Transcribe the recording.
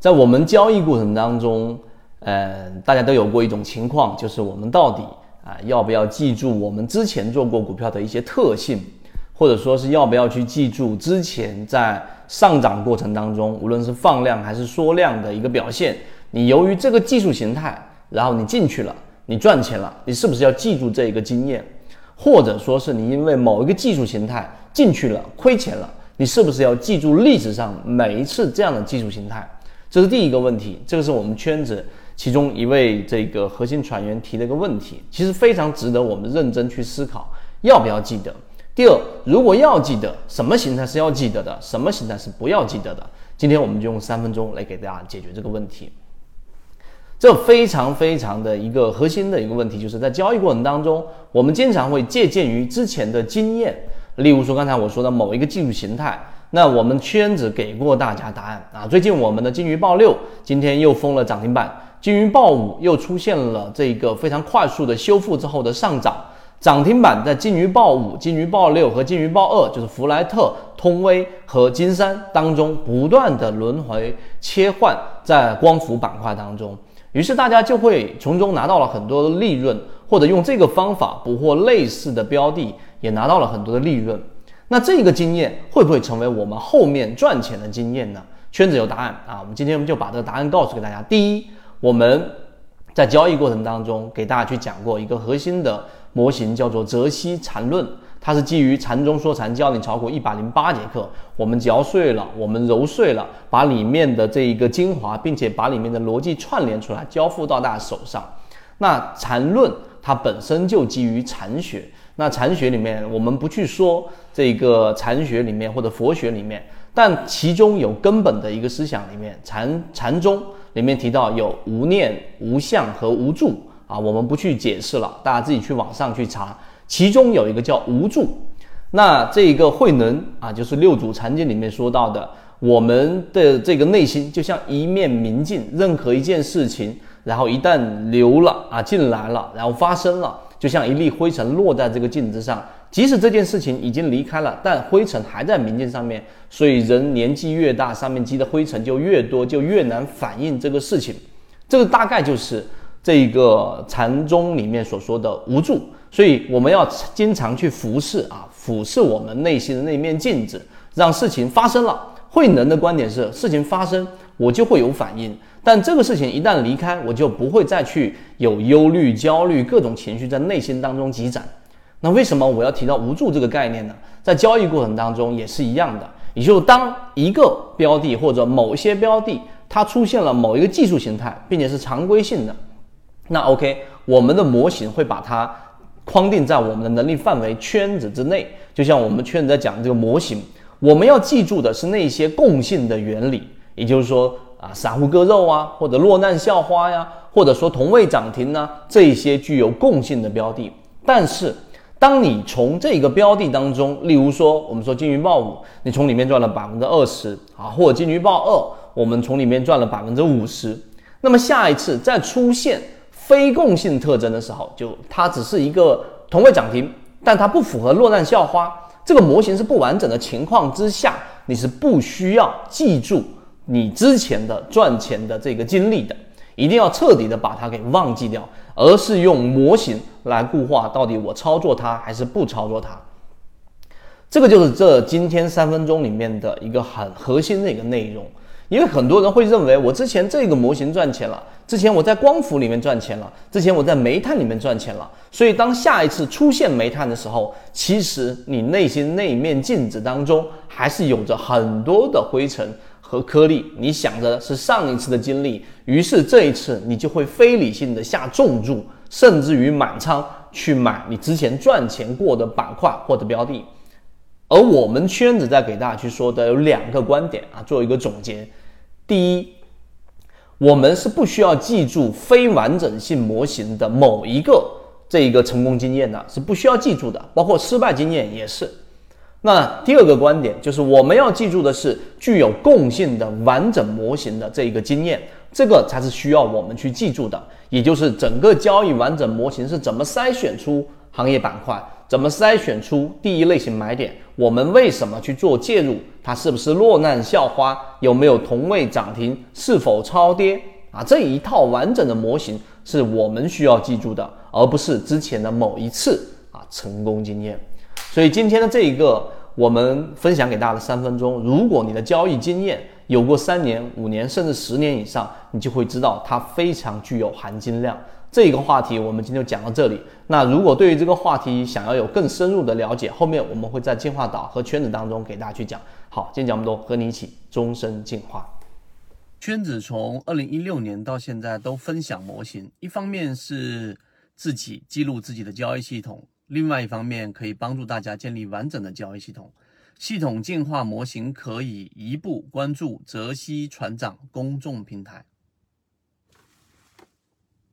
在我们交易过程当中，呃，大家都有过一种情况，就是我们到底啊要不要记住我们之前做过股票的一些特性，或者说是要不要去记住之前在上涨过程当中，无论是放量还是缩量的一个表现，你由于这个技术形态，然后你进去了，你赚钱了，你是不是要记住这一个经验？或者说是你因为某一个技术形态进去了亏钱了，你是不是要记住历史上每一次这样的技术形态？这是第一个问题，这个是我们圈子其中一位这个核心船员提的一个问题，其实非常值得我们认真去思考，要不要记得？第二，如果要记得，什么形态是要记得的，什么形态是不要记得的？今天我们就用三分钟来给大家解决这个问题。这非常非常的一个核心的一个问题，就是在交易过程当中，我们经常会借鉴于之前的经验，例如说刚才我说的某一个技术形态。那我们圈子给过大家答案。啊，最近我们的金鱼报六今天又封了涨停板，金鱼报五又出现了这个非常快速的修复之后的上涨，涨停板在金鱼报五、金鱼报六和金鱼报二，就是弗莱特、通威和金山当中不断的轮回切换，在光伏板块当中，于是大家就会从中拿到了很多的利润，或者用这个方法捕获类似的标的，也拿到了很多的利润。那这个经验会不会成为我们后面赚钱的经验呢？圈子有答案啊，我们今天我们就把这个答案告诉给大家。第一，我们在交易过程当中给大家去讲过一个核心的模型，叫做泽西禅论，它是基于禅中说禅教你炒股一百零八节课，我们嚼碎了，我们揉碎了，把里面的这一个精华，并且把里面的逻辑串联出来，交付到大家手上。那禅论它本身就基于禅学。那禅学里面，我们不去说这个禅学里面或者佛学里面，但其中有根本的一个思想里面，禅禅宗里面提到有无念、无相和无助啊，我们不去解释了，大家自己去网上去查。其中有一个叫无助，那这个慧能啊，就是六祖禅经里面说到的，我们的这个内心就像一面明镜，任何一件事情，然后一旦流了啊进来了，然后发生了。就像一粒灰尘落在这个镜子上，即使这件事情已经离开了，但灰尘还在明镜上面。所以人年纪越大，上面积的灰尘就越多，就越难反映这个事情。这个大概就是这一个禅宗里面所说的无助。所以我们要经常去俯视啊，俯视我们内心的那面镜子，让事情发生了。慧能的观点是，事情发生，我就会有反应。但这个事情一旦离开，我就不会再去有忧虑、焦虑各种情绪在内心当中积攒。那为什么我要提到无助这个概念呢？在交易过程当中也是一样的，也就是当一个标的或者某一些标的它出现了某一个技术形态，并且是常规性的，那 OK，我们的模型会把它框定在我们的能力范围圈子之内。就像我们圈子在讲这个模型，我们要记住的是那些共性的原理，也就是说。啊，散户割肉啊，或者落难校花呀，或者说同位涨停呢，这些具有共性的标的。但是，当你从这个标的当中，例如说，我们说金鱼报五，你从里面赚了百分之二十啊，或者金鱼报二，我们从里面赚了百分之五十。那么下一次再出现非共性特征的时候，就它只是一个同位涨停，但它不符合落难校花这个模型是不完整的情况之下，你是不需要记住。你之前的赚钱的这个经历的，一定要彻底的把它给忘记掉，而是用模型来固化，到底我操作它还是不操作它。这个就是这今天三分钟里面的一个很核心的一个内容。因为很多人会认为，我之前这个模型赚钱了，之前我在光伏里面赚钱了，之前我在煤炭里面赚钱了，所以当下一次出现煤炭的时候，其实你内心那一面镜子当中还是有着很多的灰尘。和颗粒，你想着是上一次的经历，于是这一次你就会非理性的下重注，甚至于满仓去买你之前赚钱过的板块或者标的。而我们圈子在给大家去说的有两个观点啊，做一个总结。第一，我们是不需要记住非完整性模型的某一个这一个成功经验的，是不需要记住的，包括失败经验也是。那第二个观点就是，我们要记住的是具有共性的完整模型的这一个经验，这个才是需要我们去记住的。也就是整个交易完整模型是怎么筛选出行业板块，怎么筛选出第一类型买点？我们为什么去做介入？它是不是落难校花？有没有同位涨停？是否超跌？啊，这一套完整的模型是我们需要记住的，而不是之前的某一次啊成功经验。所以今天的这一个我们分享给大家的三分钟，如果你的交易经验有过三年、五年甚至十年以上，你就会知道它非常具有含金量。这一个话题我们今天就讲到这里。那如果对于这个话题想要有更深入的了解，后面我们会在进化岛和圈子当中给大家去讲。好，今天讲这么多，和你一起终身进化。圈子从二零一六年到现在都分享模型，一方面是自己记录自己的交易系统，另外一方面可以帮助大家建立完整的交易系统。系统进化模型可以一步关注泽西船长公众平台。